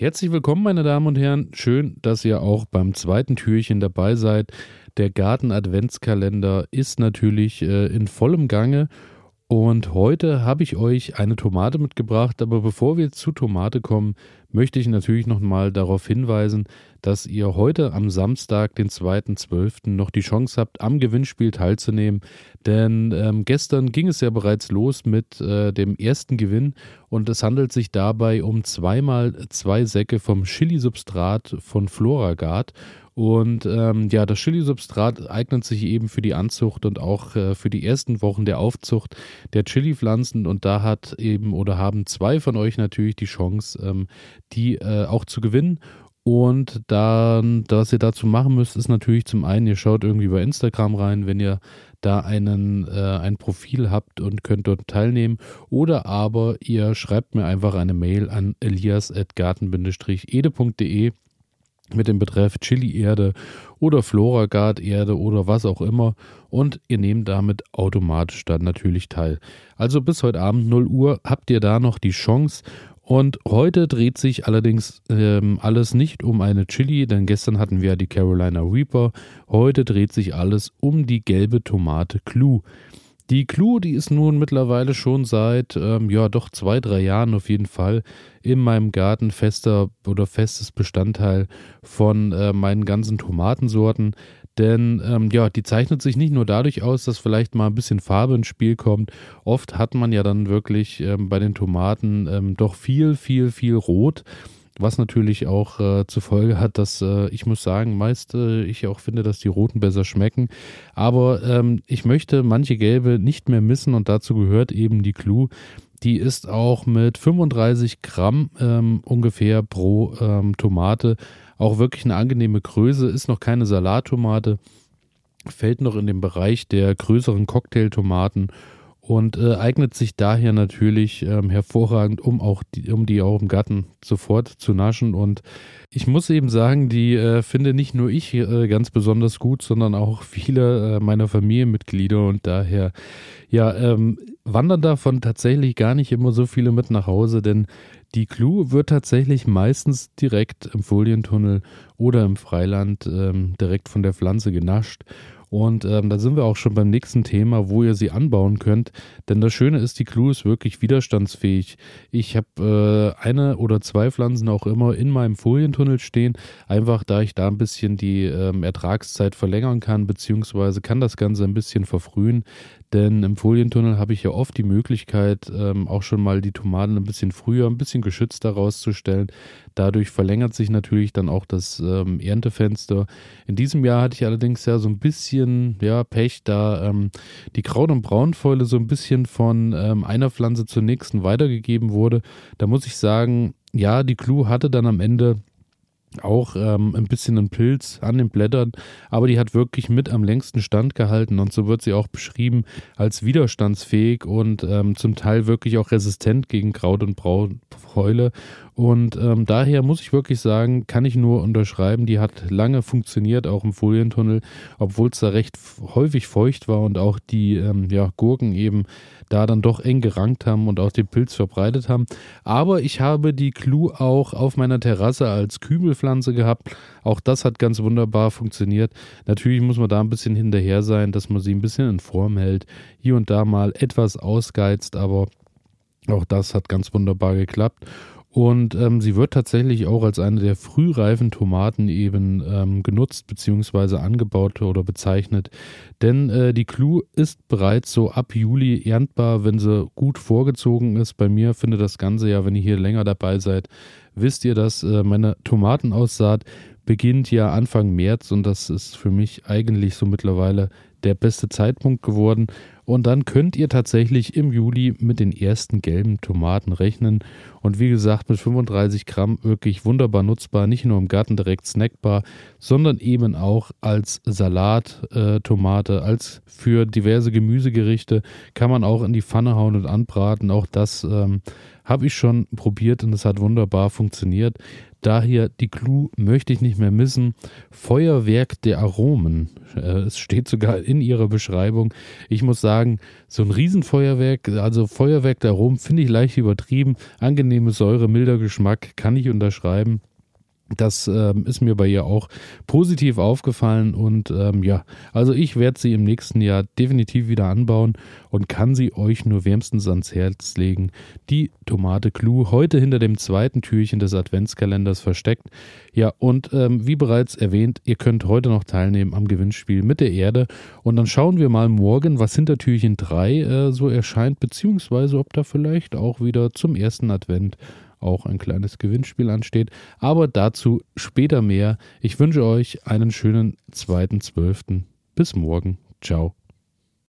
Herzlich willkommen, meine Damen und Herren. Schön, dass ihr auch beim zweiten Türchen dabei seid. Der Garten-Adventskalender ist natürlich äh, in vollem Gange und heute habe ich euch eine Tomate mitgebracht, aber bevor wir zu Tomate kommen, möchte ich natürlich nochmal darauf hinweisen, dass ihr heute am Samstag, den 2.12., noch die Chance habt, am Gewinnspiel teilzunehmen. Denn ähm, gestern ging es ja bereits los mit äh, dem ersten Gewinn und es handelt sich dabei um zweimal zwei Säcke vom Chili-Substrat von Floragard. Und ähm, ja, das Chili-Substrat eignet sich eben für die Anzucht und auch äh, für die ersten Wochen der Aufzucht der Chili-Pflanzen. Und da hat eben oder haben zwei von euch natürlich die Chance, ähm, die äh, auch zu gewinnen. Und dann, was ihr dazu machen müsst, ist natürlich zum einen, ihr schaut irgendwie bei Instagram rein, wenn ihr da einen, äh, ein Profil habt und könnt dort teilnehmen. Oder aber ihr schreibt mir einfach eine Mail an elias.garten-ede.de mit dem Betreff Chili-Erde oder Floragard-Erde oder was auch immer und ihr nehmt damit automatisch dann natürlich teil. Also bis heute Abend 0 Uhr habt ihr da noch die Chance und heute dreht sich allerdings ähm, alles nicht um eine Chili, denn gestern hatten wir ja die Carolina Reaper. Heute dreht sich alles um die gelbe Tomate Clue. Die Clue, die ist nun mittlerweile schon seit, ähm, ja, doch zwei, drei Jahren auf jeden Fall in meinem Garten fester oder festes Bestandteil von äh, meinen ganzen Tomatensorten. Denn ähm, ja, die zeichnet sich nicht nur dadurch aus, dass vielleicht mal ein bisschen Farbe ins Spiel kommt. Oft hat man ja dann wirklich ähm, bei den Tomaten ähm, doch viel, viel, viel Rot was natürlich auch äh, zur Folge hat, dass äh, ich muss sagen, meist äh, ich auch finde, dass die roten besser schmecken. Aber ähm, ich möchte manche gelbe nicht mehr missen und dazu gehört eben die Clue. Die ist auch mit 35 Gramm ähm, ungefähr pro ähm, Tomate auch wirklich eine angenehme Größe. Ist noch keine Salattomate, fällt noch in den Bereich der größeren Cocktailtomaten und äh, eignet sich daher natürlich ähm, hervorragend, um auch die, um die auch im Garten sofort zu naschen. Und ich muss eben sagen, die äh, finde nicht nur ich äh, ganz besonders gut, sondern auch viele äh, meiner Familienmitglieder und daher ja ähm, wandern davon tatsächlich gar nicht immer so viele mit nach Hause, denn die Clue wird tatsächlich meistens direkt im Folientunnel oder im Freiland ähm, direkt von der Pflanze genascht. Und ähm, da sind wir auch schon beim nächsten Thema, wo ihr sie anbauen könnt. Denn das Schöne ist, die Clue ist wirklich widerstandsfähig. Ich habe äh, eine oder zwei Pflanzen auch immer in meinem Folientunnel stehen, einfach da ich da ein bisschen die ähm, Ertragszeit verlängern kann, beziehungsweise kann das Ganze ein bisschen verfrühen. Denn im Folientunnel habe ich ja oft die Möglichkeit, ähm, auch schon mal die Tomaten ein bisschen früher, ein bisschen geschützter rauszustellen. Dadurch verlängert sich natürlich dann auch das ähm, Erntefenster. In diesem Jahr hatte ich allerdings ja so ein bisschen ja, Pech, da ähm, die Kraut- und Braunfäule so ein bisschen von ähm, einer Pflanze zur nächsten weitergegeben wurde. Da muss ich sagen, ja, die Clue hatte dann am Ende auch ähm, ein bisschen ein Pilz an den Blättern, aber die hat wirklich mit am längsten Stand gehalten und so wird sie auch beschrieben als widerstandsfähig und ähm, zum Teil wirklich auch resistent gegen Kraut und Braunfäule und ähm, daher muss ich wirklich sagen, kann ich nur unterschreiben, die hat lange funktioniert, auch im Folientunnel, obwohl es da recht häufig feucht war und auch die ähm, ja, Gurken eben da dann doch eng gerankt haben und auch den Pilz verbreitet haben. Aber ich habe die Clue auch auf meiner Terrasse als Kübelpflanze gehabt. Auch das hat ganz wunderbar funktioniert. Natürlich muss man da ein bisschen hinterher sein, dass man sie ein bisschen in Form hält. Hier und da mal etwas ausgeizt, aber auch das hat ganz wunderbar geklappt. Und ähm, sie wird tatsächlich auch als eine der frühreifen Tomaten eben ähm, genutzt bzw. angebaut oder bezeichnet. Denn äh, die Clue ist bereits so ab Juli erntbar, wenn sie gut vorgezogen ist. Bei mir findet das Ganze ja, wenn ihr hier länger dabei seid, wisst ihr, dass äh, meine Tomatenaussaat beginnt ja Anfang März und das ist für mich eigentlich so mittlerweile der beste Zeitpunkt geworden. Und dann könnt ihr tatsächlich im Juli mit den ersten gelben Tomaten rechnen. Und wie gesagt, mit 35 Gramm wirklich wunderbar nutzbar, nicht nur im Garten direkt snackbar, sondern eben auch als Salattomate, äh, als für diverse Gemüsegerichte kann man auch in die Pfanne hauen und anbraten. Auch das ähm, habe ich schon probiert und es hat wunderbar funktioniert. Daher die Clue möchte ich nicht mehr missen. Feuerwerk der Aromen. Äh, es steht sogar in ihrer Beschreibung. Ich muss sagen, so ein Riesenfeuerwerk, also Feuerwerk der Aromen finde ich leicht übertrieben. Angenehme Säure, milder Geschmack, kann ich unterschreiben. Das ähm, ist mir bei ihr auch positiv aufgefallen und ähm, ja, also ich werde sie im nächsten Jahr definitiv wieder anbauen und kann sie euch nur wärmstens ans Herz legen. Die Tomate Clue heute hinter dem zweiten Türchen des Adventskalenders versteckt. Ja, und ähm, wie bereits erwähnt, ihr könnt heute noch teilnehmen am Gewinnspiel mit der Erde und dann schauen wir mal morgen, was hinter Türchen 3 äh, so erscheint, beziehungsweise ob da vielleicht auch wieder zum ersten Advent auch ein kleines Gewinnspiel ansteht. Aber dazu später mehr. Ich wünsche euch einen schönen zweiten Zwölften. Bis morgen. Ciao.